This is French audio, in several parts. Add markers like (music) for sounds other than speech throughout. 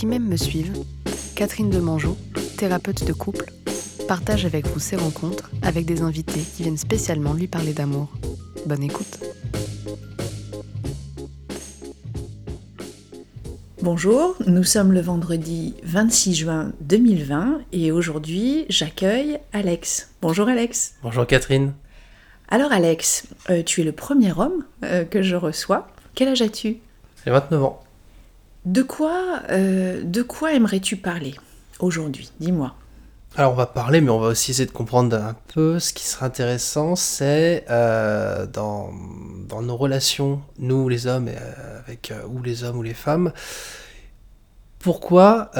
qui même me suivent, Catherine Demangeau, thérapeute de couple, partage avec vous ses rencontres avec des invités qui viennent spécialement lui parler d'amour. Bonne écoute. Bonjour, nous sommes le vendredi 26 juin 2020 et aujourd'hui j'accueille Alex. Bonjour Alex. Bonjour Catherine. Alors Alex, euh, tu es le premier homme euh, que je reçois. Quel âge as-tu? J'ai 29 ans. De quoi, euh, de quoi aimerais-tu parler aujourd'hui Dis-moi. Alors on va parler, mais on va aussi essayer de comprendre un peu. Ce qui sera intéressant, c'est euh, dans, nos relations, nous les hommes, euh, avec ou les hommes ou les femmes, pourquoi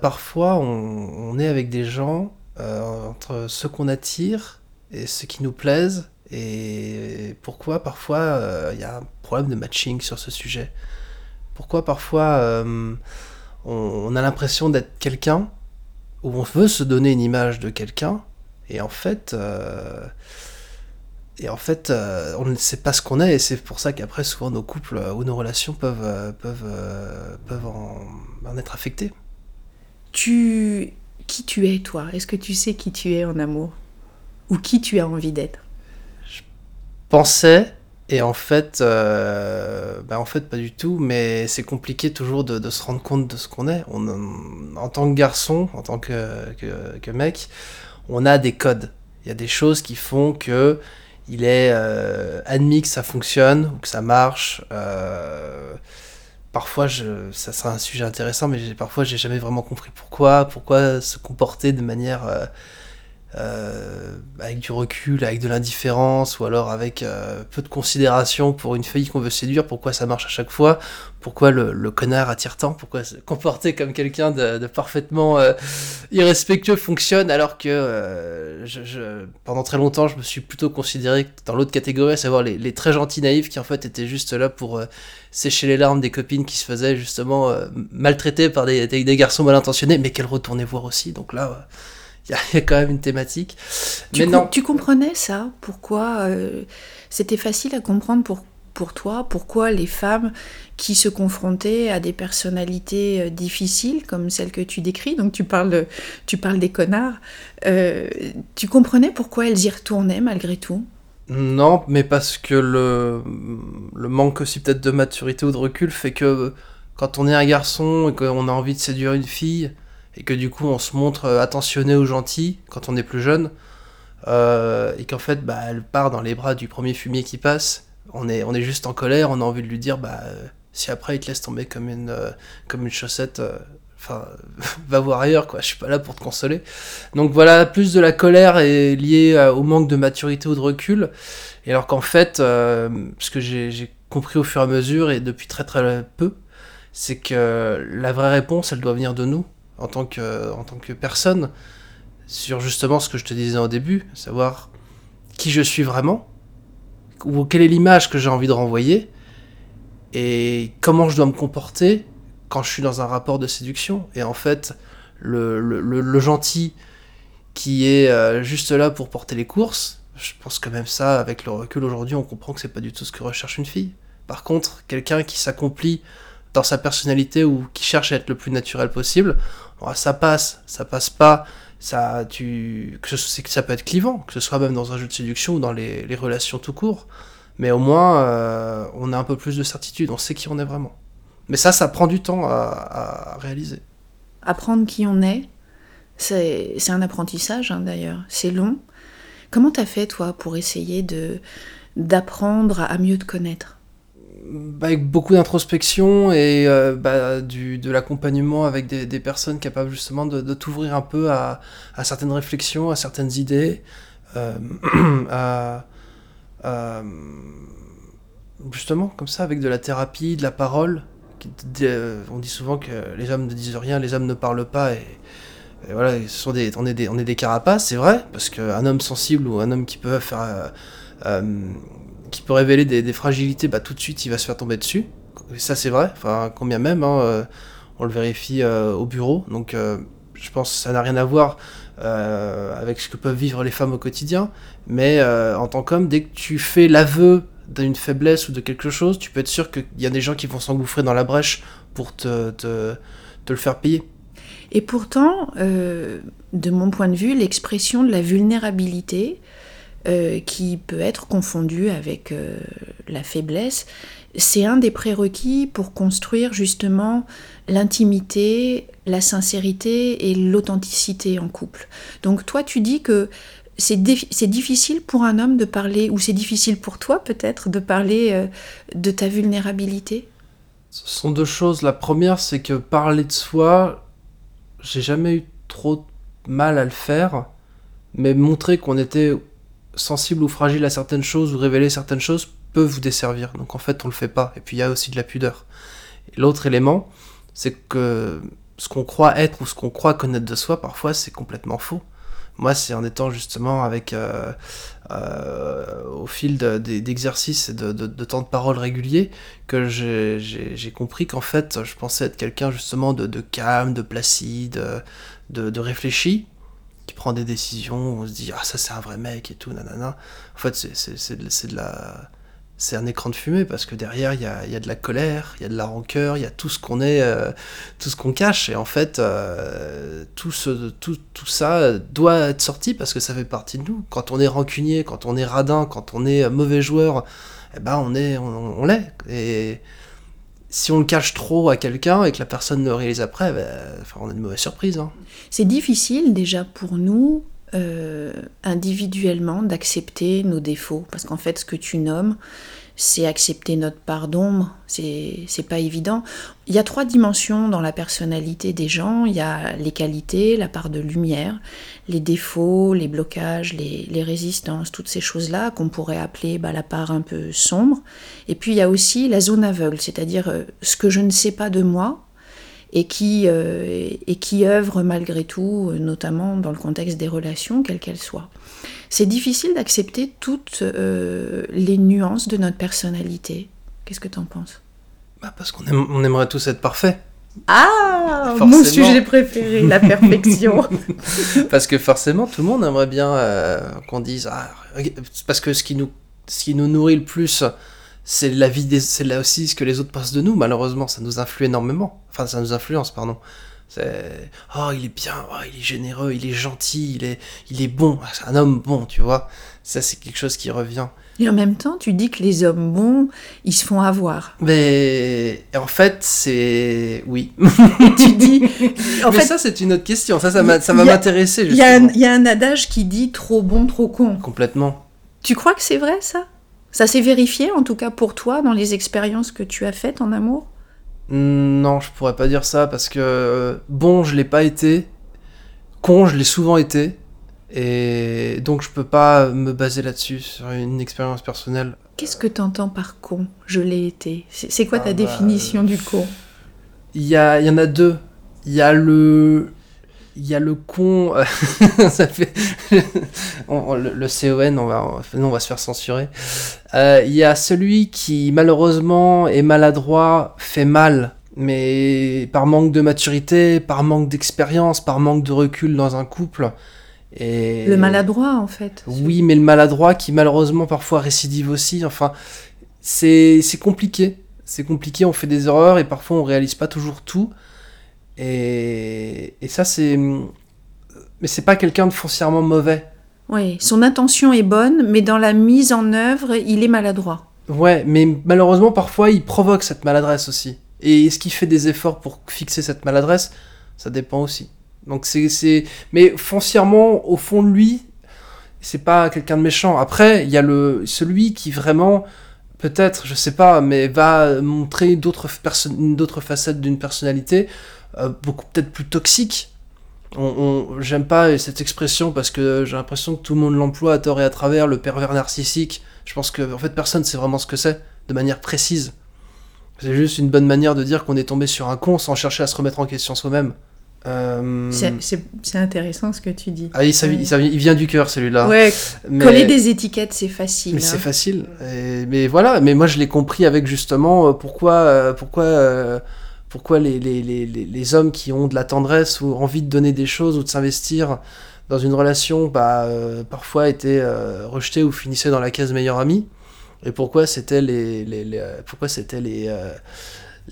parfois on, on, est avec des gens entre ceux qu'on attire et ceux qui nous plaisent, et pourquoi parfois il y a un problème de matching sur ce sujet? Pourquoi parfois euh, on, a l'impression d'être quelqu'un, ou on veut se donner une image de quelqu'un, et en fait, euh, et en fait euh, on ne sait pas ce qu'on est, et c'est pour ça qu'après, souvent, nos couples ou nos relations peuvent, peuvent, peuvent en, être affectés. Tu... Qui tu es, toi? Est-ce que tu sais qui tu es en amour? Ou qui tu as envie d'être? Je pensais et en fait, euh, bah en fait, pas du tout, mais c'est compliqué toujours de, se rendre compte de ce qu'on est. En tant que garçon, en tant que, mec, on a des codes. Il y a des choses qui font que il est euh, admis que ça fonctionne ou que ça marche. Euh, parfois, je, ça sera un sujet intéressant, mais parfois, j'ai jamais vraiment compris pourquoi, pourquoi se comporter de manière euh, euh, avec du recul, avec de l'indifférence, ou alors avec euh, peu de considération pour une fille qu'on veut séduire, pourquoi ça marche à chaque fois, pourquoi le, le connard attire tant, pourquoi se comporter comme quelqu'un de, de, parfaitement euh, irrespectueux fonctionne, alors que euh, je, je, pendant très longtemps je me suis plutôt considéré dans l'autre catégorie, à savoir les, les, très gentils naïfs qui en fait étaient juste là pour euh, sécher les larmes des copines qui se faisaient justement maltraiter par des, des, des, garçons mal intentionnés, mais qu'elles retournaient voir aussi, donc là il y, a quand même une thématique. Tu, Mais non. tu comprenais ça? Pourquoi euh, c'était facile à comprendre pour, pour toi? Pourquoi les femmes qui se confrontaient à des personnalités euh, difficiles comme celles que tu décris, donc tu parles, tu parles des connards, euh, tu comprenais pourquoi elles y retournaient malgré tout? Non, mais parce que le, le manque aussi peut-être de maturité ou de recul fait que quand on est un garçon et qu'on a envie de séduire une fille, et que du coup on se montre euh, attentionné ou gentil quand on est plus jeune, euh, et qu'en fait bah, elle part dans les bras du premier fumier qui passe, on est, on est juste en colère, on a envie de lui dire bah euh, si après il te laisse tomber comme une, comme une chaussette, enfin (laughs) va voir ailleurs quoi, je suis pas là pour te consoler. Donc voilà, plus de la colère est liée au manque de maturité ou de recul, et alors qu'en fait, ce que j'ai compris au fur et à mesure et depuis très très peu, c'est que la vraie réponse elle doit venir de nous en tant que, en tant que personne sur justement ce que je te disais au début, savoir qui je suis vraiment, ou quelle est l'image que j'ai envie de renvoyer, et comment je dois me comporter quand je suis dans un rapport de séduction. Et en fait, le, le, le, gentil qui est euh, juste là pour porter les courses, je pense que même ça, avec le recul aujourd'hui, on comprend que c'est pas du tout ce que recherche une fille. Par contre, quelqu'un qui s'accomplit dans sa personnalité ou qui cherche à être le plus naturel possible, ça passe, ça passe pas, ça, tu, que, ça peut être clivant, que ce soit même dans un jeu de séduction ou dans les, relations tout court, mais au moins euh, on a un peu plus de certitude, on sait qui on est vraiment. Mais ça, ça prend du temps à, réaliser. Apprendre qui on est, c'est un apprentissage hein, d'ailleurs, c'est long. Comment t'as fait toi pour essayer d'apprendre à mieux te connaître? Avec beaucoup d'introspection et euh, bah, du, de l'accompagnement avec des, personnes capables justement de, t'ouvrir un peu à, certaines réflexions, à certaines idées, euh, (clears throat) justement comme ça avec de la thérapie, de la parole. On dit souvent que les hommes ne disent rien, les hommes ne parlent pas et, voilà, sont des, on, est des, on est des carapaces, c'est vrai, parce qu'un homme sensible ou un homme qui peut faire... Euh, euh qui peut révéler des, fragilités, bah, tout de suite il va se faire tomber dessus. Et ça c'est vrai, enfin combien même, hein, euh, on le vérifie euh, au bureau. Donc euh, je pense que ça n'a rien à voir avec ce que peuvent vivre les femmes au quotidien. Mais en tant qu'homme, dès que tu fais l'aveu d'une faiblesse ou de quelque chose, tu peux être sûr qu'il y a des gens qui vont s'engouffrer dans la brèche pour te, te, le faire payer. Et pourtant, de mon point de vue, l'expression de la vulnérabilité, euh, qui peut être confondue avec euh, la faiblesse, c'est un des prérequis pour construire justement l'intimité, la sincérité et l'authenticité en couple. Donc toi, tu dis que c'est difficile pour un homme de parler, ou c'est difficile pour toi peut-être de parler de ta vulnérabilité? Ce sont deux choses. La première, c'est que parler de soi, j'ai jamais eu trop mal à le faire, mais montrer qu'on était sensible ou fragile à certaines choses ou révéler certaines choses peut vous desservir. Donc en fait, on le fait pas. Et puis il y a aussi de la pudeur. L'autre élément, c'est que ce qu'on croit être ou ce qu'on croit connaître de soi, parfois, c'est complètement faux. Moi, c'est en étant justement avec, euh, euh, au fil d'exercices et de, temps de parole réguliers, que j'ai compris qu'en fait, je pensais être quelqu'un justement de, calme, de placide, de, réfléchi, qui prend des décisions, on se dit, ah ça c'est un vrai mec et tout, nanana. En fait, c'est de la c'est un écran de fumée parce que derrière il y a, de la colère, il y a de la rancœur, il y a tout ce qu'on est, euh, tout ce qu'on cache et en fait euh, tout, ce, tout, tout, ça doit être sorti parce que ça fait partie de nous. Quand on est rancunier, quand on est radin, quand on est mauvais joueur, eh ben on est, on, l'est si on le cache trop à quelqu'un et que la personne le réalise après, ben, enfin, on a de mauvaises surprises. Hein. C'est difficile déjà pour nous euh, individuellement d'accepter nos défauts. Parce qu'en fait, ce que tu nommes, c'est accepter notre part d'ombre, c'est pas évident. Il y a trois dimensions dans la personnalité des gens. Il y a les qualités, la part de lumière, les défauts, les blocages, les, résistances, toutes ces choses-là qu'on pourrait appeler bah, la part un peu sombre. Et puis il y a aussi la zone aveugle, c'est-à-dire euh, ce que je ne sais pas de moi, et qui, euh, et qui œuvre malgré tout, euh, notamment dans le contexte des relations, quelles qu'elles soient. C'est difficile d'accepter toutes euh, les nuances de notre personnalité. Qu'est-ce que tu en penses? Bah Parce qu'on on aimerait tous être parfaits. Ah, mon sujet préféré, la perfection. (laughs) parce que forcément, tout le monde aimerait bien qu'on dise, ah, parce que ce qui nous, ce qui nous nourrit le plus, c'est la vie des, c'est là aussi ce que les autres pensent de nous. Malheureusement, ça nous influe énormément. Enfin, ça nous influence, pardon. C'est, oh, il est bien, oh, il est généreux, il est gentil, il est, il est bon. C'est un homme bon, tu vois. Ça, c'est quelque chose qui revient. Et en même temps, tu dis que les hommes bons, ils se font avoir. Mais en fait, c'est oui. (laughs) tu dis. En Mais fait, ça, c'est une autre question. Ça, ça, ça va m'intéresser. Il y, y, a un adage qui dit trop bon, trop con. Complètement. Tu crois que c'est vrai, ça? Ça s'est vérifié, en tout cas pour toi, dans les expériences que tu as faites en amour? Non, je pourrais pas dire ça parce que euh, bon, je l'ai pas été. Con, je l'ai souvent été. Et donc je peux pas me baser là-dessus, sur une expérience personnelle. Qu'est-ce que tu entends par con? Je l'ai été. C'est quoi ta ah bah, définition du con? Il y, y en a deux. Il y a le, il y a le con, euh, (laughs) ça fait (laughs) le, CON, on va, on va se faire censurer. Euh, il y a celui qui malheureusement est maladroit, fait mal, mais par manque de maturité, par manque d'expérience, par manque de recul dans un couple. Et... Le maladroit en fait. Oui, mais le maladroit qui malheureusement parfois récidive aussi. Enfin, c'est compliqué. C'est compliqué, on fait des erreurs et parfois on réalise pas toujours tout. Et, ça, c'est. Mais c'est pas quelqu'un de foncièrement mauvais. Oui, son intention est bonne, mais dans la mise en œuvre, il est maladroit. Ouais, mais malheureusement, parfois, il provoque cette maladresse aussi. Et est-ce qu'il fait des efforts pour fixer cette maladresse? Ça dépend aussi. Donc c'est. Mais foncièrement, au fond de lui, c'est pas quelqu'un de méchant. Après, il y a le celui qui vraiment peut-être, je sais pas, mais va montrer d'autres d'autres facettes d'une personnalité beaucoup peut-être plus toxique. On, J'aime pas cette expression parce que j'ai l'impression que tout le monde l'emploie à tort et à travers, le pervers narcissique. Je pense que en fait personne sait vraiment ce que c'est, de manière précise. C'est juste une bonne manière de dire qu'on est tombé sur un con sans chercher à se remettre en question soi-même. Euh... C'est intéressant ce que tu dis. Ah, il, il, vient du cœur celui-là. Ouais, coller des étiquettes c'est facile. Mais c'est hein. facile. mais voilà, mais moi je l'ai compris avec justement euh, pourquoi, euh, pourquoi les, les, les, les, hommes qui ont de la tendresse ou envie de donner des choses ou de s'investir dans une relation, bah, euh, parfois étaient euh, rejetés ou finissaient dans la case meilleur ami. Et pourquoi c'était les, les, pourquoi c'était les, euh,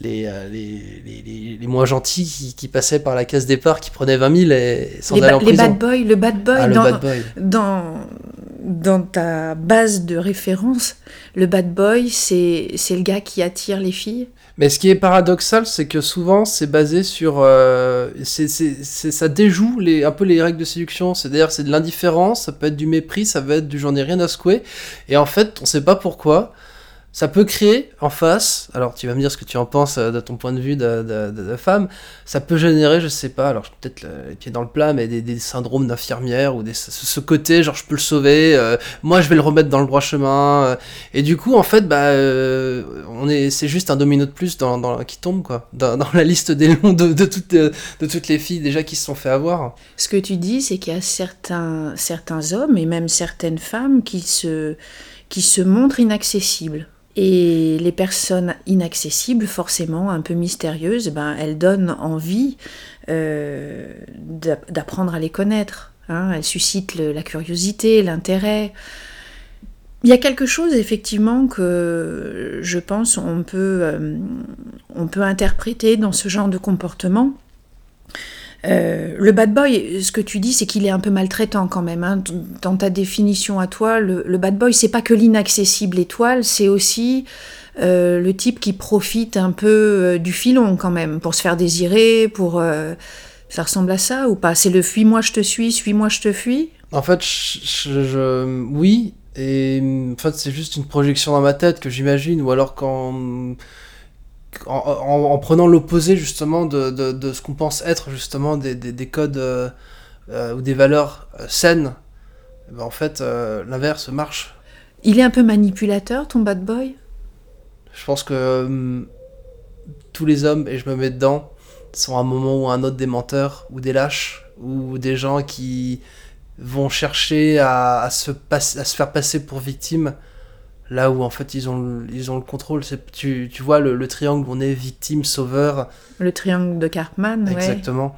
les, euh, les, les, les, moins gentils qui, qui, passaient par la case départ, qui prenaient 20 000 et s'en allaient en les prison. bad boys, le bad boy, Ah, le dans, bad boy. dans, dans ta base de référence, le bad boy, c'est le gars qui attire les filles. Mais ce qui est paradoxal, c'est que souvent c'est basé sur. Euh, ça déjoue les, un peu les règles de séduction. C'est-à-dire, c'est de l'indifférence, ça peut être du mépris, ça peut être du j'en ai rien à secouer. Et en fait, on sait pas pourquoi. Ça peut créer en face, alors tu vas me dire ce que tu en penses euh, de ton point de vue de, femme, ça peut générer, je sais pas, alors peut-être le- les pieds dans le plat, mais des, syndromes d'infirmière ou ce, côté, genre je peux le sauver, euh, moi je vais le remettre dans le droit chemin. euh, et du coup, en fait, bah, on est, c'est juste un domino de plus dans, qui tombe, quoi, dans, la liste des noms de, toutes, de toutes les filles déjà qui se sont fait avoir. Ce que tu dis, c'est qu'il y a certains, certains hommes et même certaines femmes qui se, qui se montrent inaccessibles. Et les personnes inaccessibles, forcément un peu mystérieuses, ben, elles donnent envie euh, d'a- d'apprendre à les connaître. hein. Elles suscitent la curiosité, l'intérêt. Il y a quelque chose effectivement que je pense on peut, euh, on peut interpréter dans ce genre de comportement. Euh, le bad boy, ce que tu dis, c'est qu'il est un peu maltraitant quand même. hein. Dans ta définition à toi, le, bad boy, c'est pas que l'inaccessible étoile, c'est aussi euh, le type qui profite un peu euh, du filon quand même, pour se faire désirer, pour... ça ressemble à ça ou pas C'est le fuis-moi, je te suis, suis-moi, je te fuis En fait, je- oui, et en fait, c'est juste une projection dans ma tête que j'imagine, ou alors quand. En, en- en prenant l'opposé justement de, de, de ce qu'on pense être justement des, des, des codes euh, euh, ou des valeurs euh, saines, eh ben, en fait l'inverse marche. Il est un peu manipulateur, ton bad boy? Je pense que hum, tous les hommes, et je me mets dedans, sont à un moment ou à un autre des menteurs, ou des lâches, ou des gens qui vont chercher à, à se, à se faire passer pour victime, là où en fait ils ont, le- ils ont le contrôle. C'est- Tu, tu vois le, le triangle où on est victime, sauveur, Le triangle de Cartman, ouais. exactement.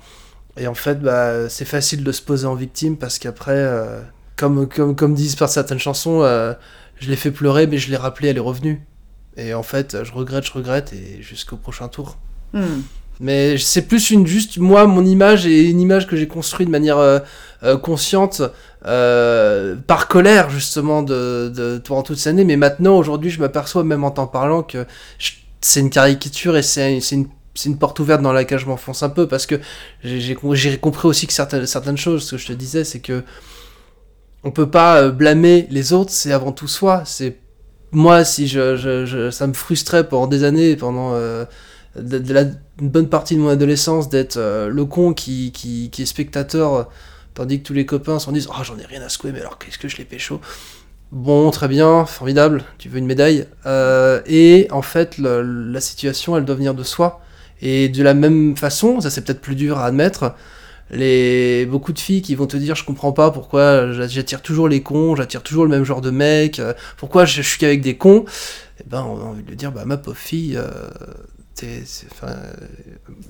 Et en fait, bah, c'est facile de se poser en victime parce qu'après, euh, comme, comme, comme disent par certaines chansons, euh, je l'ai fait pleurer, mais je l'ai rappelé, elle est revenue. Et en fait, je regrette, je regrette, et jusqu'au prochain tour. Hmm. Mais c'est plus une juste moi mon image et une image que j'ai construite de manière euh, euh, consciente euh, par colère justement de, de pendant toute cette année. Mais maintenant aujourd'hui je m'aperçois même en t'en parlant que c'est une caricature et c'est une c'est une porte ouverte dans laquelle je m'enfonce un peu parce que j'ai compris aussi que certaines certaines choses ce que je te disais c'est que on peut pas euh, blâmer les autres c'est avant tout soi c'est moi si je, je, je- ça me frustrait pendant des années pendant euh, de, la, bonne partie de mon adolescence d'être euh, le con qui, qui, qui est spectateur, euh, tandis que tous les copains s'en disent Oh, j'en ai rien à secouer, mais alors qu'est-ce que je l'ai pécho Bon, très bien, formidable, tu veux une médaille. Euh, et en fait, la situation, elle doit venir de soi. Et de la même façon, ça c'est peut-être plus dur à admettre, les beaucoup de filles qui vont te dire je comprends pas pourquoi j'a- j'attire toujours les cons, j'attire toujours le même genre de mec, pourquoi je, suis qu'avec des cons, et ben on a envie de lui dire bah ma pauvre fille, euh, t'es- c'est enfin, euh,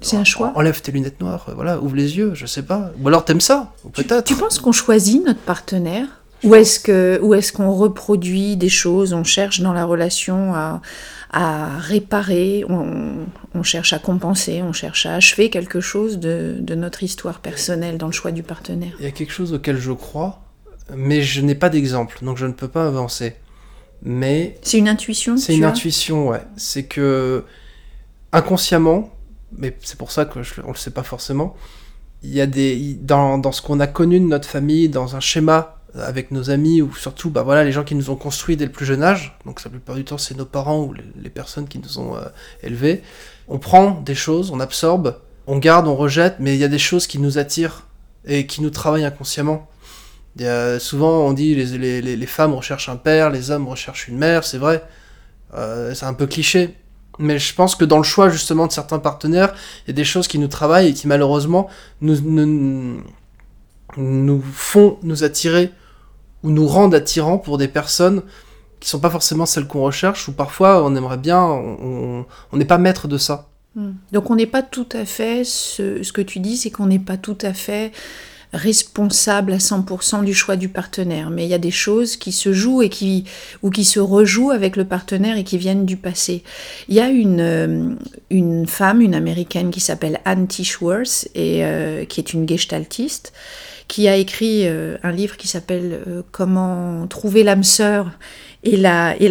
C'est un choix. Enlève tes lunettes noires, euh, voilà, ouvre les yeux, je sais pas. Ou alors t'aimes ça, ou peut-être. Tu penses qu'on choisit notre partenaire Ou est-ce que, ou est-ce qu'on reproduit des choses On cherche dans la relation à, à réparer, on, on cherche à compenser, on cherche à achever quelque chose de, de notre histoire personnelle dans le choix du partenaire? Il y a quelque chose auquel je crois, mais je n'ai pas d'exemple, donc je ne peux pas avancer. Mais C'est une intuition c'est une as? intuition, ouais. C'est que inconsciemment, mais c'est pour ça que je, on le sait pas forcément. Il y a des dans, dans ce qu'on a connu de notre famille, dans un schéma avec nos amis ou surtout bah voilà les gens qui nous ont construits dès le plus jeune âge. Donc la plupart du temps c'est nos parents ou les, personnes qui nous ont euh, élevés. On prend des choses, on absorbe, on garde, on rejette, mais il y a des choses qui nous attirent et qui nous travaillent inconsciemment. Il souvent on dit les, les, les, les femmes recherchent un père, les hommes recherchent une mère, c'est vrai. Euh, c'est un peu cliché. Mais je pense que dans le choix justement de certains partenaires, il y a des choses qui nous travaillent et qui malheureusement nous, nous, font nous attirer ou nous rendent attirants pour des personnes qui sont pas forcément celles qu'on recherche ou parfois on aimerait bien, on n'est pas maître de ça. Hmm. Donc on n'est pas tout à fait, ce, ce que tu dis, c'est qu'on n'est pas tout à fait responsable à 100% du choix du partenaire, mais il y a des choses qui se jouent et qui, ou qui se rejouent avec le partenaire et qui viennent du passé. Il y a une, euh, une femme, une américaine qui s'appelle Anne Tishworth et euh, qui est une gestaltiste, qui a écrit euh, un livre qui s'appelle Comment trouver l'âme sœur et la, et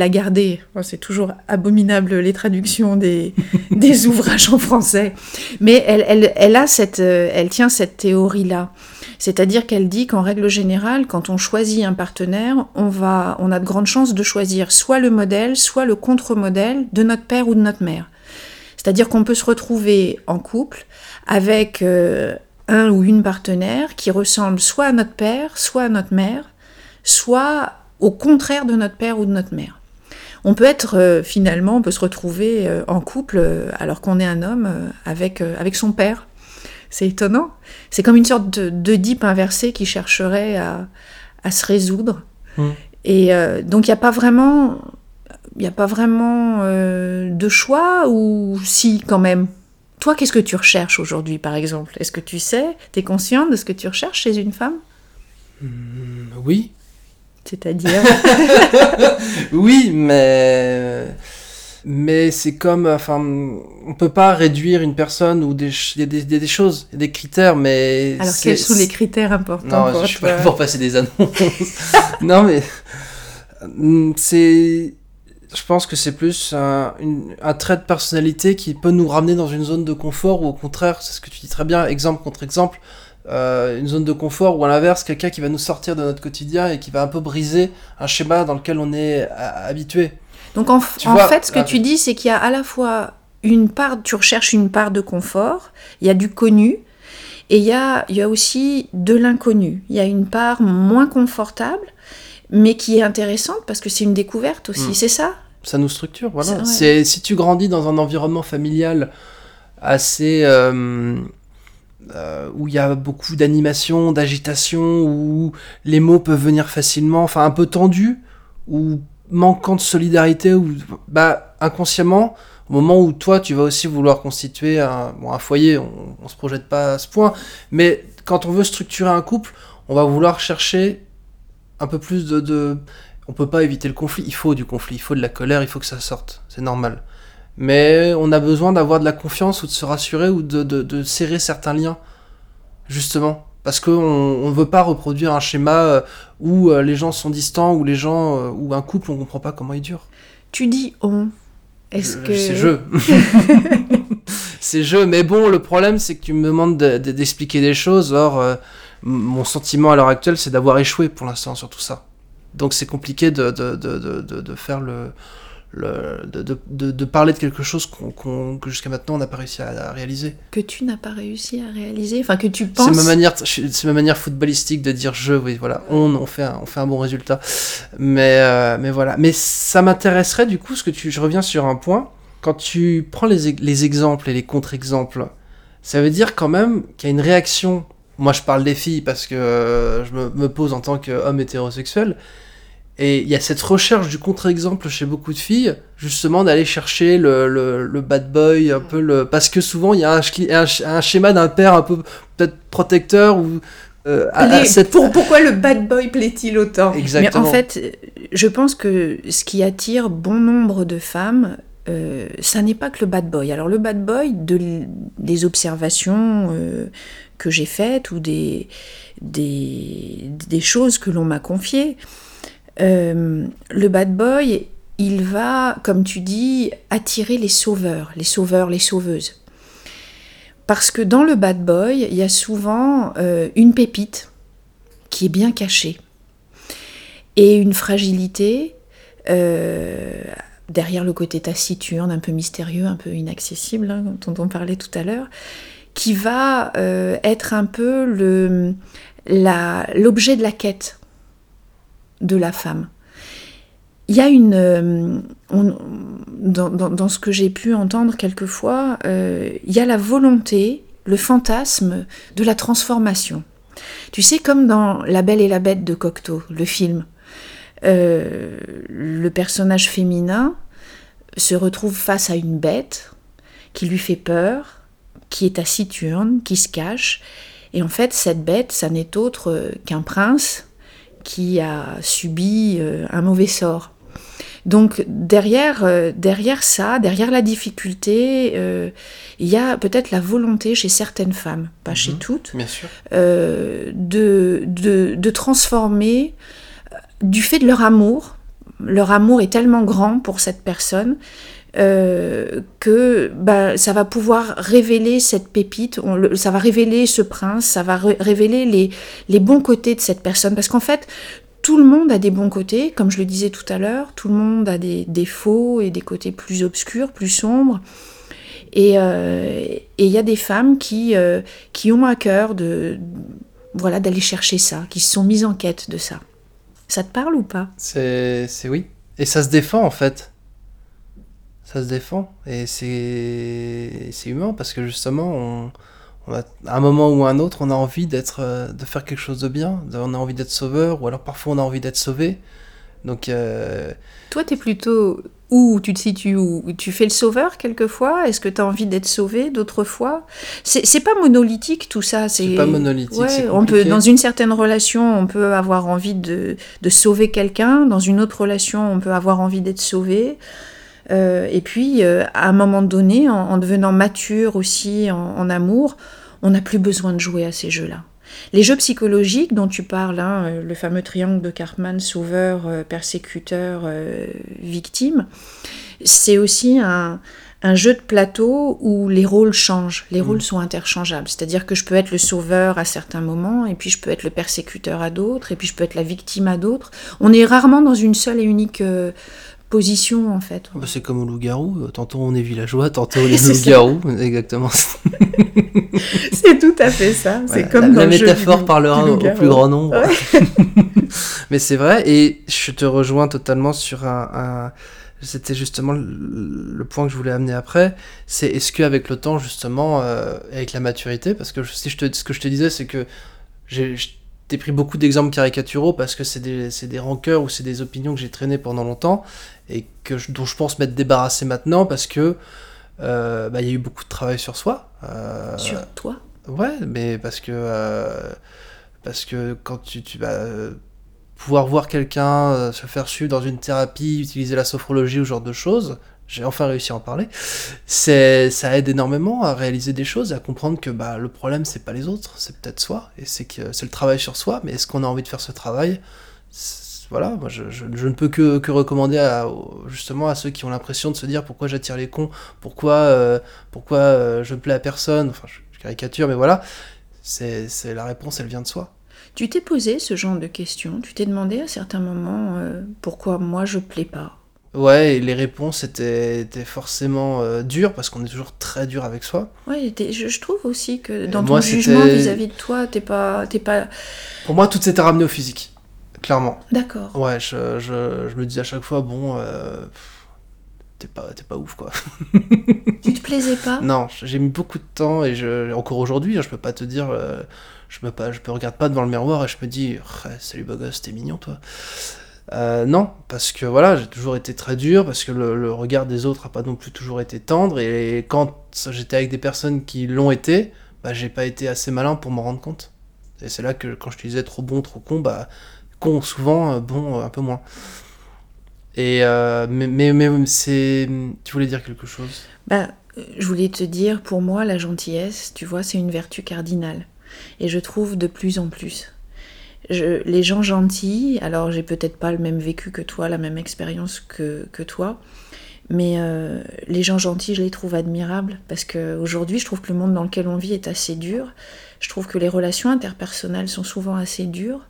c'est toujours abominable les traductions des, (laughs) ouvrages en français. Mais elle, a cette, elle tient cette théorie-là. C'est-à-dire qu'elle dit qu'en règle générale, quand on choisit un partenaire, on, va, on a de grandes chances de choisir soit le modèle, soit le contre-modèle de notre père ou de notre mère. C'est-à-dire qu'on peut se retrouver en couple avec euh, un ou une partenaire qui ressemble soit à notre père, soit à notre mère, soit au contraire de notre père ou de notre mère. On peut être euh, finalement, on peut se retrouver euh, en couple alors qu'on est un homme avec, avec son père c'est étonnant. C'est comme une sorte d'Oedipe inversé qui chercherait à, se résoudre. Hmm. Et euh, donc il n'y a pas vraiment, il a pas vraiment euh, de choix ou si quand même. Toi, qu'est-ce que tu recherches aujourd'hui, par exemple? Est-ce que tu sais, tu es consciente de ce que tu recherches chez une femme? Hmm, Oui. C'est-à-dire (laughs) Oui, mais mais c'est comme, enfin, on peut pas réduire une personne ou des, il y a des, des, choses, il y a des critères, mais. Alors quels sont les critères importants Non, pour je suis pas pour passer des annonces. (laughs) non, mais mm, c'est, je pense que c'est plus un, un, trait de personnalité qui peut nous ramener dans une zone de confort ou au contraire, c'est ce que tu dis très bien, exemple contre exemple. Euh, une zone de confort ou à l'inverse quelqu'un qui va nous sortir de notre quotidien et qui va un peu briser un schéma dans lequel on est habitué. Donc en, fait, ce que tu dis, c'est qu'il y a à la fois une part, tu recherches une part de confort, il y a du connu, et il y a, il y a aussi de l'inconnu. Il y a une part moins confortable, mais qui est intéressante parce que c'est une découverte aussi, hmm. c'est ça? Ça nous structure, voilà. C'est Si tu grandis dans un environnement familial assez... Euh, euh, où il y a beaucoup d'animation, d'agitation, où les mots peuvent venir facilement, enfin un peu tendu, ou manquant de solidarité ou bah inconsciemment au moment où toi tu vas aussi vouloir constituer un, bon, un foyer on, on, se projette pas à ce point mais quand on veut structurer un couple on va vouloir chercher un peu plus de, de on peut pas éviter le conflit il faut du conflit il faut de la colère il faut que ça sorte c'est normal mais on a besoin d'avoir de la confiance ou de se rassurer ou de, de, de serrer certains liens justement parce qu'on ne veut pas reproduire un schéma euh, où euh, les gens sont distants, où les gens, euh, ou un couple, on ne comprend pas comment il dure. Tu dis on. Est-ce que. C'est jeu. (laughs) c'est jeu. Mais bon, le problème, c'est que tu me demandes d'expliquer des choses. Or, mon sentiment à l'heure actuelle, c'est d'avoir échoué pour l'instant sur tout ça. Donc, c'est compliqué de, de, de, faire le, le, de, de, de, parler de quelque chose qu'on, que jusqu'à maintenant on n'a pas réussi à, réaliser. Que tu n'as pas réussi à réaliser Enfin, que tu penses. C'est ma manière, c'est ma manière footballistique de dire je, oui, voilà, on, on, fait, un, on fait un bon résultat. Mais, euh, mais voilà. Mais ça m'intéresserait du coup, ce que tu, je reviens sur un point. Quand tu prends les, les exemples et les contre-exemples, ça veut dire quand même qu'il y a une réaction. Moi, je parle des filles parce que euh, je me, me pose en tant qu'homme hétérosexuel et il y a cette recherche du contre-exemple chez beaucoup de filles, justement d'aller chercher le, le, bad boy, un peu le... Parce que souvent il y a un, un, schéma d'un père un peu peut-être protecteur ou... Euh, Pour, pourquoi le bad boy plaît-il autant? Exactement. Mais en fait, je pense que ce qui attire bon nombre de femmes, euh, ça n'est pas que le bad boy. Alors le bad boy, de, des observations euh, que j'ai faites ou des, des, des choses que l'on m'a confiées, euh, le bad boy, il va, comme tu dis, attirer les sauveurs, les sauveurs, les sauveuses. Parce que dans le bad boy, il y a souvent euh, une pépite qui est bien cachée et une fragilité euh, derrière le côté taciturne, un peu mystérieux, un peu inaccessible, hein, dont on parlait tout à l'heure, qui va être un peu l'objet de la quête de la femme. Il y a une... Euh, dans, ce que j'ai pu entendre quelquefois, euh, il y a la volonté, le fantasme de la transformation. Tu sais, comme dans La Belle et la Bête de Cocteau, le film, euh, le personnage féminin se retrouve face à une bête qui lui fait peur, qui est taciturne, qui se cache, Et en fait, cette bête, ça n'est autre qu'un prince qui a subi un mauvais sort. Donc derrière, euh, derrière ça, derrière la difficulté, euh, il y a peut-être la volonté chez certaines femmes, pas chez mhm. toutes, euh, de, de, transformer du fait de leur amour. Leur amour est tellement grand pour cette personne que bah, ça va pouvoir révéler cette pépite, ça va révéler ce prince, ça va révéler les, bons côtés de cette personne. Parce qu'en fait, tout le monde a des bons côtés, comme je le disais tout à l'heure, tout le monde a des défauts et des côtés plus obscurs, plus sombres. Et euh, il y a des femmes qui, euh, qui ont à cœur voilà, d'aller chercher ça, qui se sont mises en quête de ça. Ça te parle ou pas? C'est oui. Et ça se défend en fait. Ça se défend. Et c'est humain parce que justement, on, à un moment ou un autre, on a envie d'être, euh, de faire quelque chose de bien, on a envie d'être sauveur, ou alors parfois on a envie d'être sauvé. Donc, euh, toi, tu es plutôt où tu te situes où Tu fais le sauveur quelquefois? Est-ce que tu as envie d'être sauvé d'autres fois? C'est pas monolithique tout ça. C'est pas monolithique. on peut, dans une certaine relation, on peut avoir envie de, de sauver quelqu'un. Dans une autre relation, on peut avoir envie d'être sauvé. Euh, et puis, à un moment donné, en, devenant mature aussi en amour, on n'a plus besoin de jouer à ces jeux-là. Les jeux psychologiques dont tu parles, hein, euh, le fameux triangle de Cartman, sauveur, euh, persécuteur, euh, victime, c'est aussi un, jeu de plateau où les rôles changent, les rôles mm. sont interchangeables. C'est-à-dire que je peux être le sauveur à certains moments, et puis je peux être le persécuteur à d'autres, et puis je peux être la victime à d'autres. On est rarement dans une seule et unique position en fait. Bah, c'est comme au loup-garou, tantôt on est villageois, (laughs) tantôt on (laughs) est loup-garou, exactement. (laughs) c'est tout à fait ça. C'est comme la, métaphore parlera au, plus grand nombre. Mais c'est vrai, et je te rejoins totalement sur un... C'était justement le, point que je voulais amener après. C'est est-ce qu'avec le temps, justement, euh, avec la maturité, parce que si je te, ce que je te disais, c'est que j'ai t'ai pris beaucoup d'exemples caricaturaux parce que c'est des, des rancœurs ou c'est des opinions que j'ai traînées pendant longtemps et que dont je pense m'être débarrassé maintenant parce que euh, bah, il y a eu beaucoup de travail sur soi. Euh, sur toi Ouais, mais parce que euh, parce que quand tu, tu vas pouvoir voir quelqu'un se faire suivre dans une thérapie, utiliser la sophrologie ou ce genre de choses, j'ai enfin réussi à en parler, c'est ça aide énormément à réaliser des choses, à comprendre que bah, le problème c'est pas les autres, c'est peut-être soi, et c'est que c'est le travail sur soi, mais est-ce qu'on a envie de faire ce travail? Voilà, moi je, ne peux que, que, recommander à, justement à ceux qui ont l'impression de se dire pourquoi j'attire les cons, pourquoi, euh, pourquoi euh, je plais à personne, enfin je, caricature, mais voilà, c'est la réponse elle vient de soi. Tu t'es posé ce genre de questions, tu t'es demandé à certains moments euh, pourquoi moi je plais pas? Ouais, et les réponses étaient, forcément euh, dures parce qu'on est toujours très dur avec soi. Ouais, je, je, trouve aussi que dans ton jugement vis-à-vis de toi, t'es pas, pas. Pour moi, tout s'était ramené au physique, clairement. D'accord. Ouais, je, je, je, me dis à chaque fois, bon, euh, t'es pas, pas ouf quoi. (laughs) tu te plaisais pas? Non, j'ai mis beaucoup de temps et je, encore aujourd'hui, hein, je peux pas te dire. Euh, je me, pas, je me regarde pas devant le miroir et je me dis, salut beau gosse, t'es mignon toi. Euh, non, parce que voilà, j'ai toujours été très dur, parce que le, regard des autres n'a pas non plus toujours été tendre, et quand j'étais avec des personnes qui l'ont été, bah, j'ai pas été assez malin pour m'en rendre compte. Et c'est là que quand je te disais trop bon, trop con, bah con souvent, euh, bon euh, un peu moins. Et mais, mais, mais c'est. Tu voulais dire quelque chose? Bah, je voulais te dire, pour moi, la gentillesse, tu vois, c'est une vertu cardinale. Et je trouve de plus en plus les gens gentils, alors j'ai peut-être pas le même vécu que toi, la même expérience que, toi, mais euh, les gens gentils, je les trouve admirables parce qu'aujourd'hui, je trouve que le monde dans lequel on vit est assez dur. Je trouve que les relations interpersonnelles sont souvent assez dures.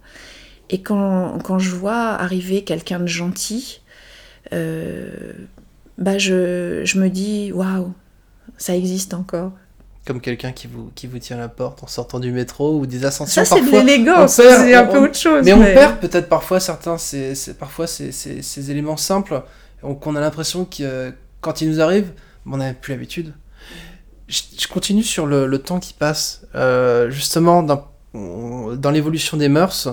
Et quand, quand je vois arriver quelqu'un de gentil, euh, bah je, je me dis waouh, ça existe encore comme quelqu'un qui vous, qui vous tient la porte en sortant du métro ou des ascensions. Ça, c'est de l'élégance, c'est un peu autre chose. Mais, on perd peut-être parfois certains, c'est, parfois ces, ces, éléments simples qu'on a l'impression que quand ils nous arrivent, on n'a plus l'habitude. Je, continue sur le, le, temps qui passe. Euh, justement, dans, dans l'évolution des mœurs,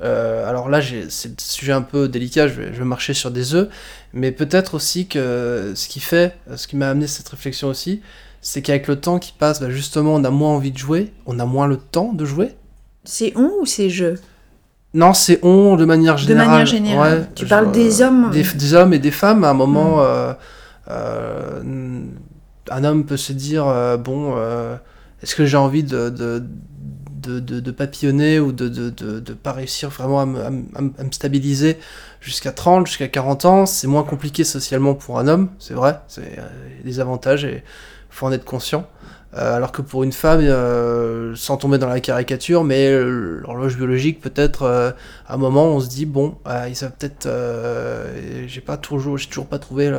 euh, alors là, c'est un sujet un peu délicat, je vais, je vais marcher sur des œufs, mais peut-être aussi que ce qui fait, ce qui m'a amené cette réflexion aussi, c'est qu'avec le temps qui passe, bah, justement, on a moins envie de jouer, on a moins le temps de jouer. C'est on ou c'est je? Non, c'est on de manière générale. De manière générale. tu parles des hommes des, hommes et des femmes. À un moment, mm. euh, euh, un homme peut se dire bon, est-ce que j'ai envie de, de, papillonner ou de ne pas réussir vraiment à me, stabiliser jusqu'à 30, jusqu'à 40 ans? C'est moins compliqué socialement pour un homme, c'est vrai, c'est euh, des avantages et faut en être conscient. Euh, alors que pour une femme, euh, sans tomber dans la caricature, mais l'horloge biologique, peut-être à un moment, on se dit bon, il peut-être, j'ai pas toujours, j'ai toujours pas trouvé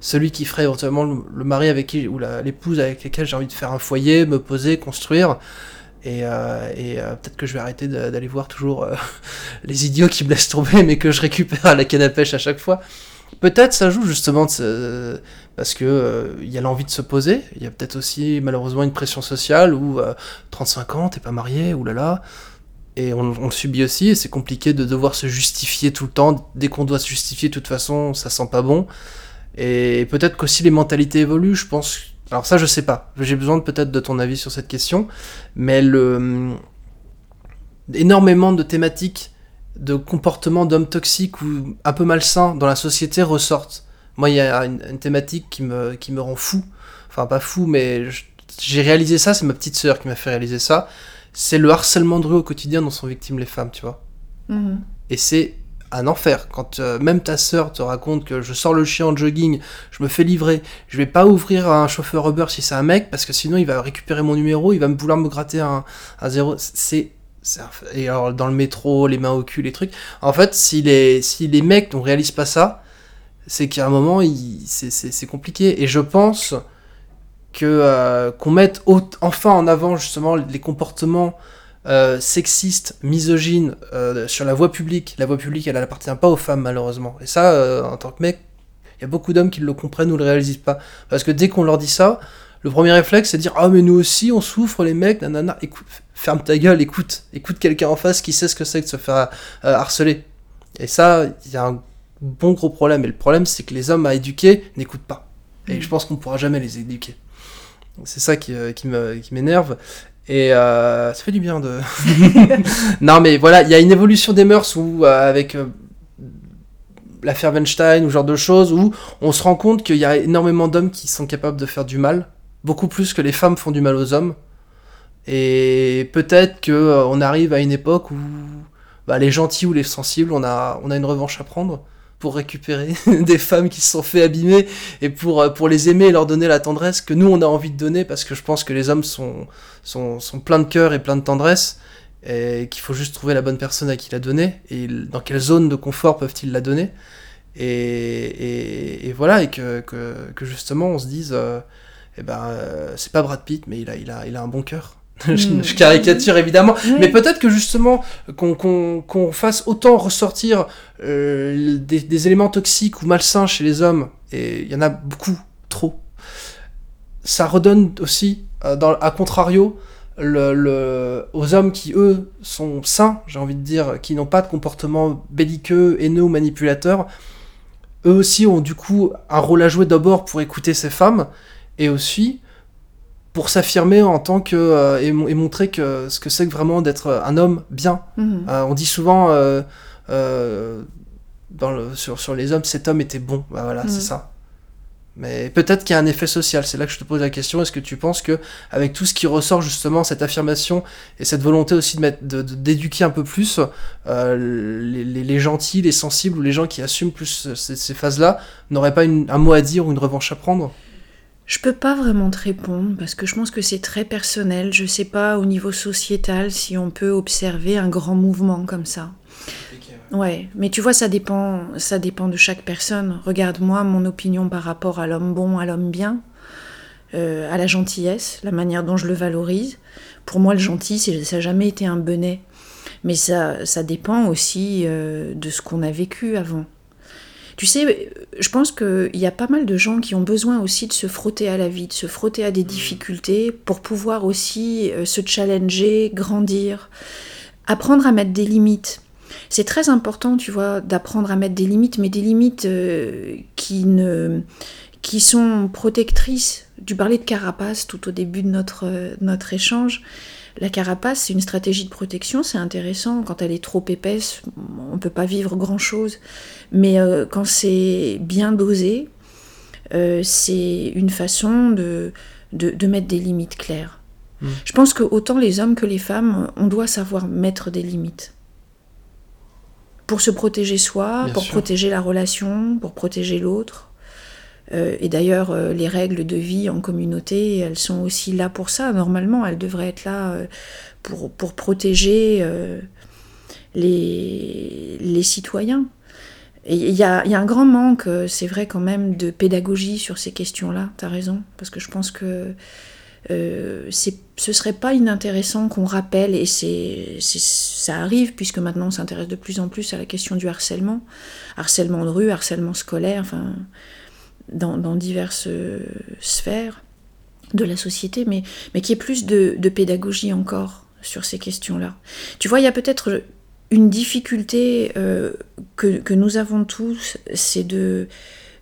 celui qui ferait éventuellement le, mari avec qui ou l'épouse avec laquelle j'ai envie de faire un foyer, me poser, construire. Et, euh, euh, peut-être que je vais arrêter d'aller voir toujours euh, (laughs) les idiots qui me laissent tomber, mais que je récupère à la canne à pêche à chaque fois. Peut-être ça joue justement parce que il y a l'envie de se poser. Il y a peut-être aussi malheureusement une pression sociale où 35 ans, t'es pas marié, oulala. Et on, on, le subit aussi, et c'est compliqué de devoir se justifier tout le temps. Dès qu'on doit se justifier, de toute façon, ça sent pas bon. Et peut-être qu'aussi les mentalités évoluent. Je pense alors ça, je sais pas. J'ai besoin peut-être de ton avis sur cette question, mais le énormément de thématiques de comportements d'hommes toxiques ou un peu malsains dans la société ressortent. Moi, il y a une, thématique qui me, qui me rend fou. Enfin, pas fou, mais j'ai réalisé ça, c'est ma petite sœur qui m'a fait réaliser ça. C'est le harcèlement de rue au quotidien dont sont victimes les femmes, tu vois. Mhm. Et c'est un enfer. Quand euh, même ta sœur te raconte que je sors le chien en jogging, je me fais livrer, je vais pas ouvrir un chauffeur Uber si c'est un mec, parce que sinon il va récupérer mon numéro, il va me vouloir me gratter un, un zéro. C'est. Et alors dans le métro, les mains au cul, les trucs. En fait, si les, si les mecs ne réalisent pas ça, c'est qu'à un moment, c'est compliqué. Et je pense que euh, qu'on mette enfin en avant justement les comportements euh, sexiste, misogyne euh, sur la voie publique. La voie publique, elle n'appartient pas aux femmes, malheureusement. Et ça, en tant que mec, il y a beaucoup d'hommes qui le comprennent ou le réalisent pas. Parce que dès qu'on leur dit ça, le premier réflexe, c'est de dire Ah, mais nous aussi, on souffre, les mecs, nanana. Écoute, ferme ta gueule, écoute. Écoute quelqu'un en face qui sait ce que c'est que de se faire harceler. Et ça, il y a un bon gros problème. Et le problème, c'est que les hommes à éduquer n'écoutent pas. Et mm. je pense qu'on pourra jamais les éduquer. C'est ça qui, qui m'énerve. Et euh, ça fait du bien de. (laughs) non, mais voilà, il y a une évolution des mœurs où, euh, avec euh, l'affaire Weinstein ou ce genre de choses, où on se rend compte qu'il y a énormément d'hommes qui sont capables de faire du mal, beaucoup plus que les femmes font du mal aux hommes. Et peut-être que on arrive à une époque où bah, les gentils ou les sensibles, on a, on a une revanche à prendre pour récupérer (laughs) des femmes qui se sont fait abîmer et pour, euh, pour les aimer et leur donner la tendresse que nous on a envie de donner parce que je pense que les hommes sont, sont, sont pleins de cœur et pleins de tendresse et qu'il faut juste trouver la bonne personne à qui la donner et dans quelle zone de confort peuvent-ils la donner et, et, voilà et que, que, que, justement on se dise euh, eh ben euh, c'est pas Brad Pitt mais il a, il a, il a un bon cœur. (laughs) Mm. je, caricature évidemment, mais peut-être que justement qu'on fasse autant ressortir euh, des, éléments toxiques ou malsains chez les hommes, et il y en a beaucoup, trop, ça redonne aussi, euh, dans, à contrario, le, aux hommes qui, eux, sont sains, j'ai envie de dire, qui n'ont pas de comportement belliqueux, haineux ou manipulateur, eux aussi ont du coup un rôle à jouer d'abord pour écouter ces femmes, et aussi pour s'affirmer en tant que euh, et, montrer que ce que c'est que vraiment d'être un homme bien. Mhm. Euh, on dit souvent euh, dans le, sur, sur les hommes cet homme était bon. Bah voilà, c'est mhm. ça. Mais peut-être qu'il y a un effet social. C'est là que je te pose la question. Est-ce que tu penses que avec tout ce qui ressort justement cette affirmation et cette volonté aussi de mettre d'éduquer un peu plus les, les, gentils, les sensibles ou les gens qui assument plus ces, phases-là n'auraient pas un mot à dire ou une revanche à prendre? Je peux pas vraiment te répondre parce que je pense que c'est très personnel. Je sais pas au niveau sociétal si on peut observer un grand mouvement comme ça. Ouais, mais tu vois, ça dépend, ça dépend de chaque personne. Regarde-moi mon opinion par rapport à l'homme bon, à l'homme bien, euh, à la gentillesse, la manière dont je le valorise. Pour moi, le gentil, ça n'a jamais été un benet. Mais ça, ça dépend aussi euh, de ce qu'on a vécu avant. Tu sais, je pense qu'il y a pas mal de gens qui ont besoin aussi de se frotter à la vie, de se frotter à des mm. difficultés pour pouvoir aussi euh, se challenger, grandir, apprendre à mettre des limites. C'est très important, tu vois, d'apprendre à mettre des limites, mais des limites euh, qui, ne, qui sont protectrices Tu parlais de carapace tout au début de notre, notre échange. La carapace, c'est une stratégie de protection, c'est intéressant. Quand elle est trop épaisse, on ne peut pas vivre grand-chose. Mais euh, quand c'est bien dosé, euh, c'est une façon de, de, mettre des limites claires. Hmm. Je pense que autant les hommes que les femmes, on doit savoir mettre des limites. Pour se protéger soi, pour protéger la relation, pour protéger l'autre. Euh, et d'ailleurs, euh, les règles de vie en communauté, elles sont aussi là pour ça. Normalement, elles devraient être là euh, pour, pour, protéger les, les, citoyens. Il y a, y a, un grand manque, c'est vrai quand même, de pédagogie sur ces questions-là. Tu as raison, parce que je pense que euh, ce serait pas inintéressant qu'on rappelle, et c'est, ça arrive puisque maintenant on s'intéresse de plus en plus à la question du harcèlement, harcèlement de rue, harcèlement scolaire, enfin, dans, diverses euh, sphères de la société, mais, mais qui est plus de, pédagogie encore sur ces questions-là. Tu vois, il y a peut-être une difficulté euh, que, que, nous avons tous, c'est de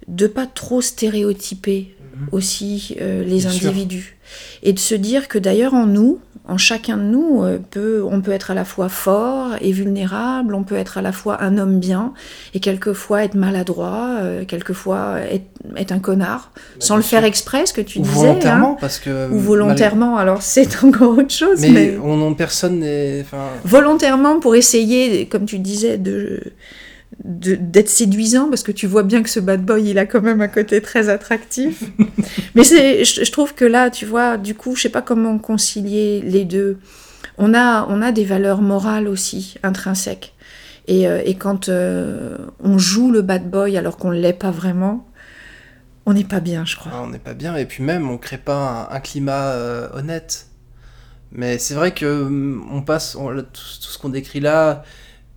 ne pas trop stéréotyper mhm. aussi euh, les individus. Et de se dire que d'ailleurs en nous, en chacun de nous, euh, peut, on peut être à la fois fort et vulnérable, on peut être à la fois un homme bien et quelquefois être maladroit, euh, quelquefois être, être, un connard, sans le faire exprès, ce que tu ou disais. Volontairement, hein. parce que. Ou volontairement, alors c'est (laughs) encore autre chose. Mais, mais... On, personne n'est. Volontairement pour essayer, comme tu disais, de d'être séduisant parce que tu vois bien que ce bad boy il a quand même un côté très attractif. (laughs) Mais c'est je, trouve que là tu vois du coup je sais pas comment concilier les deux. On a on a des valeurs morales aussi intrinsèques. Et, euh, et quand euh, on joue le bad boy alors qu'on l'est pas vraiment on n'est pas bien je crois. Ah, on n'est pas bien. Et puis même on crée pas un, climat euh, honnête. Mais c'est vrai que hum, on passe tout, tout ce qu'on décrit là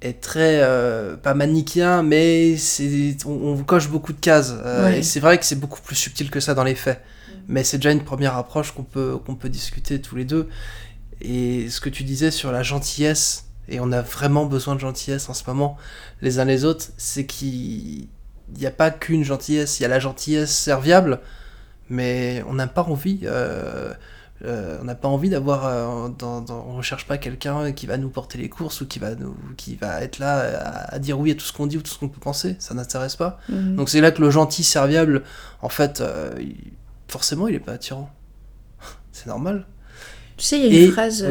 est très euh, pas manichéen mais c'est on, coche beaucoup de cases. Euh, et c'est vrai que c'est beaucoup plus subtil que ça dans les faits. Mm. mais c'est déjà une première approche qu'on peut qu'on peut discuter tous les deux. Et ce que tu disais sur la gentillesse et on a vraiment besoin de gentillesse en ce moment les uns les autres c'est qu'il n'y a pas qu'une gentillesse. Il y a la gentillesse serviable mais on n'a pas envie euh, euh, on n'a pas envie d'avoir, euh, dans, on recherche pas quelqu'un qui va nous porter les courses ou qui va nous, qui va être là à, dire oui à tout ce qu'on dit ou tout ce qu'on peut penser. Ça n'intéresse pas. Mhm. Donc c'est là que le gentil serviable, en fait, euh, forcément, il est pas attirant. (laughs) c'est normal. Tu sais, il y a une phrase.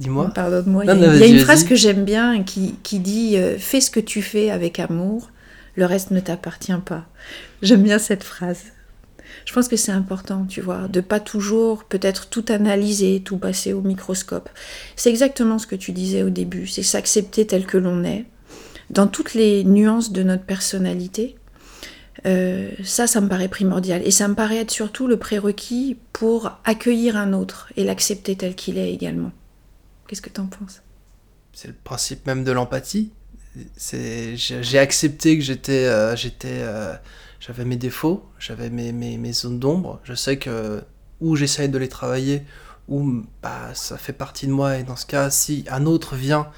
dis-moi. Pardonne-moi. Il y a, une phrase que j'aime bien qui, qui dit Fais ce que tu fais avec amour, le reste ne t'appartient pas. J'aime bien cette phrase je pense que c'est important, tu vois, de pas toujours peut-être tout analyser, tout passer au microscope. C'est exactement ce que tu disais au début, c'est s'accepter tel que l'on est, dans toutes les nuances de notre personnalité. Euh, ça, ça me paraît primordial. Et ça me paraît être surtout le prérequis pour accueillir un autre et l'accepter tel qu'il est également. Qu'est-ce que tu en penses? C'est le principe même de l'empathie. J'ai accepté que j'étais euh, j'étais euh, j'avais mes défauts, j'avais mes, mes, zones d'ombre. Je sais que où j'essaye de les travailler, ou bah, ça fait partie de moi. Et dans ce cas, si un autre vient,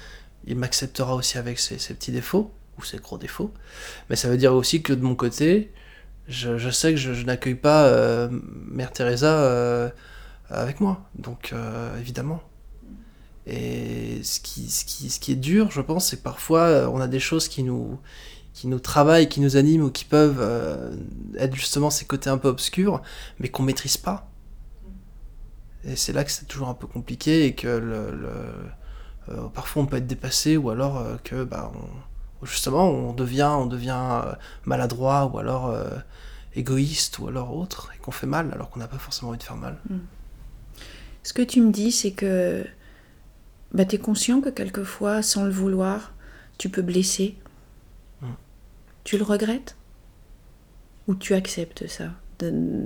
il m'acceptera aussi avec ses, petits défauts, ou ses gros défauts. Mais ça veut dire aussi que de mon côté, je, sais que je, n'accueille pas euh, Mère Teresa euh, avec moi. Donc, euh, évidemment. Et ce qui, ce, qui, ce qui est dur, je pense, c'est que parfois, on a des choses qui nous, qui nous travaillent, qui nous animent ou qui peuvent euh, être justement ces côtés un peu obscurs, mais qu'on maîtrise pas. Et c'est là que c'est toujours un peu compliqué et que le, euh, parfois on peut être dépassé ou alors euh, que bah, justement on devient, on devient maladroit ou alors égoïste ou alors autre et qu'on fait mal alors qu'on n'a pas forcément envie de faire mal. Hmm. Ce que tu me dis, c'est que bah, tu es conscient que quelquefois, sans le vouloir, tu peux blesser tu le regrettes? Ou tu acceptes ça?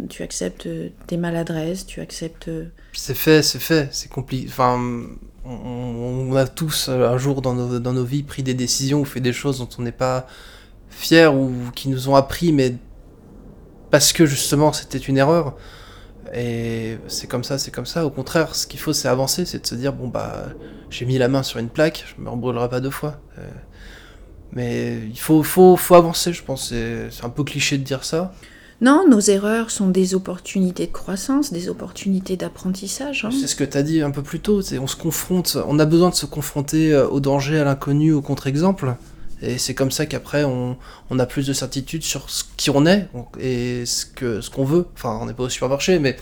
Tu acceptes tes maladresses Tu acceptes. C'est fait, c'est fait. C'est compliqué. Enfin, on, a tous euh, un jour dans nos, dans nos vies pris des décisions ou fait des choses dont on n'est pas fier ou qui nous ont appris, mais parce que justement c'était une erreur. Et c'est comme ça, c'est comme ça. Au contraire, ce qu'il faut, c'est avancer, c'est de se dire bon bah j'ai mis la main sur une plaque, je me rebrûlerai pas deux fois. Euh, mais il faut, faut, faut avancer, je pense. C'est un peu cliché de dire ça. Non, nos erreurs sont des opportunités de croissance, des opportunités d'apprentissage. hein. C'est ce que tu as dit un peu plus tôt, on se confronte, on a besoin de se confronter euh, au danger, à l'inconnu, au contre-exemple. Et c'est comme ça qu'après on, on a plus de certitude sur ce qui on est et ce que ce qu'on veut. Enfin, on n'est pas au supermarché, mais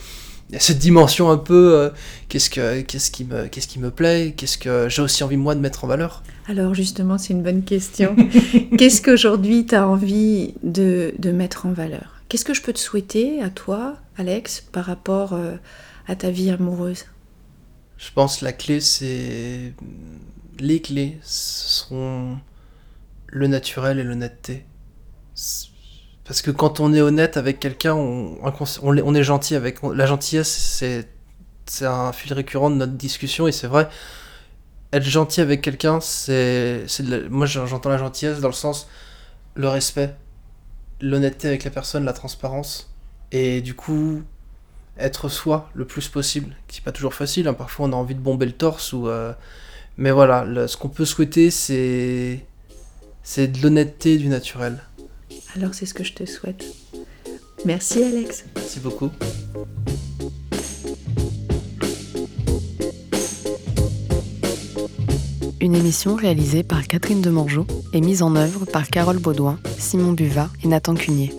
il y a cette dimension un peu euh, qu'est-ce que qu'est-ce qui me qu'est-ce qui me plaît, qu'est-ce que j'ai aussi envie moi de mettre en valeur. Alors justement, c'est une bonne question. (laughs) Qu'est-ce qu'aujourd'hui tu as envie de, mettre en valeur? Qu'est-ce que je peux te souhaiter à toi, Alex, par rapport euh, à ta vie amoureuse? Je pense que la clé, c'est. Les clés sont le naturel et l'honnêteté. Parce que quand on est honnête avec quelqu'un, on, est gentil avec. La gentillesse, c'est un fil récurrent de notre discussion et c'est vrai. Être gentil avec quelqu'un, c'est. Moi, j'entends la gentillesse dans le sens. Le respect, l'honnêteté avec la personne, la transparence. Et du coup, être soi le plus possible, qui n'est pas toujours facile, hein, parfois on a envie de bomber le torse, ou, euh, mais voilà, le- ce qu'on peut souhaiter c'est c'est de l'honnêteté et du naturel. Alors c'est ce que je te souhaite. Merci Alex. Merci beaucoup. Une émission réalisée par Catherine Demangeau et mise en œuvre par Carole Baudouin, Simon Buvat et Nathan Cunier.